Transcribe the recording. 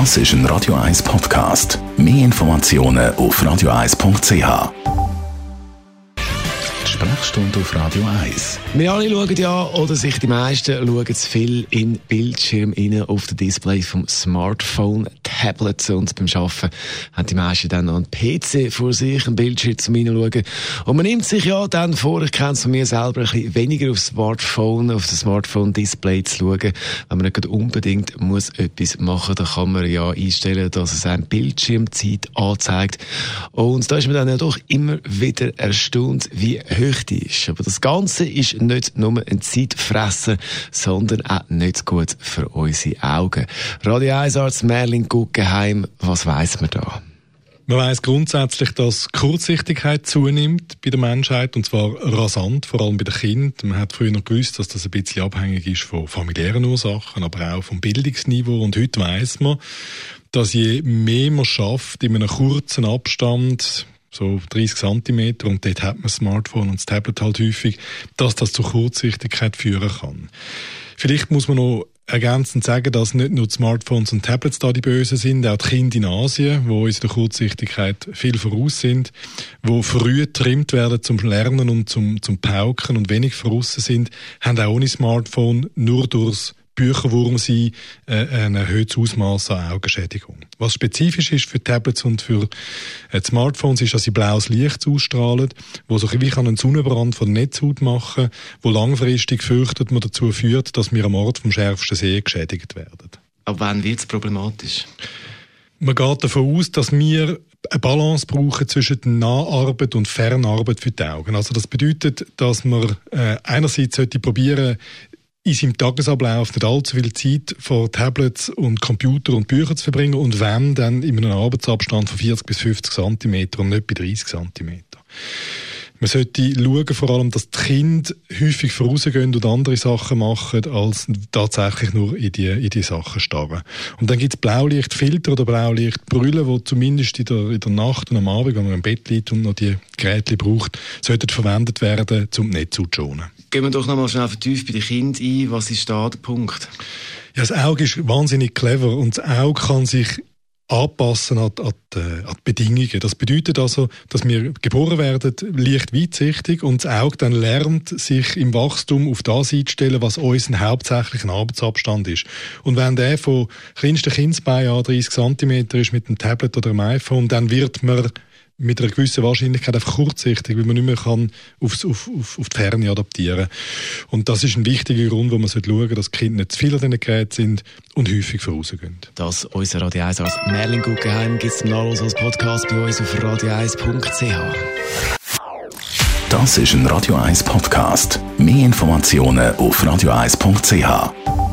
Das ist ein Radio 1 Podcast. Mehr Informationen auf radio1.ch. Sprechstunde auf Radio 1. Wir alle schauen ja, oder sich die meisten schauen zu viel in Bildschirm auf den Display vom Smartphone, Tablets und beim Arbeiten haben die meisten dann noch einen PC vor sich, einen Bildschirm zum Hineinschauen. Und man nimmt sich ja dann vor, ich kenne es von mir selber, ein bisschen weniger aufs Smartphone, auf das Smartphone-Display zu schauen. Wenn man nicht unbedingt muss etwas machen, dann kann man ja einstellen, dass es einem Bildschirmzeit anzeigt. Und da ist man dann ja doch immer wieder erstaunt, wie hoch die ist. Aber das Ganze ist nicht nur ein Zeitfresser, sondern auch nicht gut für unsere Augen. Radio 1 Arzt Merlin Guggenheim, was weiss man da? Man weiß grundsätzlich, dass Kurzsichtigkeit zunimmt bei der Menschheit und zwar rasant, vor allem bei den Kindern. Man hat früher noch gewusst, dass das ein bisschen abhängig ist von familiären Ursachen, aber auch vom Bildungsniveau. Und heute weiß man, dass je mehr man schafft in einem kurzen Abstand, so 30 cm und dort hat man das Smartphone und das Tablet halt häufig, dass das zu Kurzsichtigkeit führen kann. Vielleicht muss man noch ergänzend sagen, dass nicht nur die Smartphones und Tablets da die Bösen sind, auch die Kinder in Asien, wo in der Kurzsichtigkeit viel voraus sind, wo früh getrimmt werden zum Lernen und zum, zum Pauken und wenig voraus sind, haben auch ohne Smartphone nur durchs Bücherwurm sein, äh, ein erhöhtes Ausmaß an Augenschädigung. Was spezifisch ist für Tablets und für äh, Smartphones, ist, dass sie blaues Licht ausstrahlen, wo so wie einen Sonnenbrand von der Netzhaut machen, wo langfristig fürchtet man dazu führt, dass wir am Ort vom schärfsten See geschädigt werden. Aber wann wird es problematisch? Man geht davon aus, dass wir eine Balance brauchen zwischen Naharbeit und Fernarbeit für die Augen. Also das bedeutet, dass man äh, einerseits sollte probieren, in seinem Tagesablauf nicht allzu viel Zeit vor Tablets und Computer und Büchern zu verbringen und wenn, dann in einem Arbeitsabstand von 40 bis 50 cm und nicht bei 30 cm. Man sollte schauen, vor allem, dass die Kinder häufig vorausgehen und andere Sachen machen, als tatsächlich nur in die, in die Sachen starren. Und dann gibt es Blaulichtfilter oder Blaulichtbrüllen, die zumindest in der, in der Nacht und am Abend, wenn man im Bett liegt und noch die Geräte braucht, sollten verwendet werden, um nicht zu schonen. Gehen wir doch nochmal schnell vertieft bei den Kindern ein. Was ist da der Punkt? Ja, das Auge ist wahnsinnig clever und das Auge kann sich anpassen an, an, die, an, die, Bedingungen. Das bedeutet also, dass wir geboren werden leicht weitsichtig und das Auge dann lernt, sich im Wachstum auf das einzustellen, was unser hauptsächlicher Arbeitsabstand ist. Und wenn der von kleinsten Kindsbein an 30 cm ist mit einem Tablet oder einem iPhone, dann wird man mit einer gewissen Wahrscheinlichkeit einfach kurzsichtig, weil man nicht mehr kann aufs, auf, auf, auf die Ferne adaptieren Und das ist ein wichtiger Grund, wo man schauen sollte, dass die Kinder nicht zu viel an diesen Geräten sind und häufig vorausgehen. Das unser Radio 1 als Merlin Guggenheim gibt es zum Nachlesen als Podcast bei uns auf radio1.ch. Das ist ein Radio 1 Podcast. Mehr Informationen auf radio1.ch.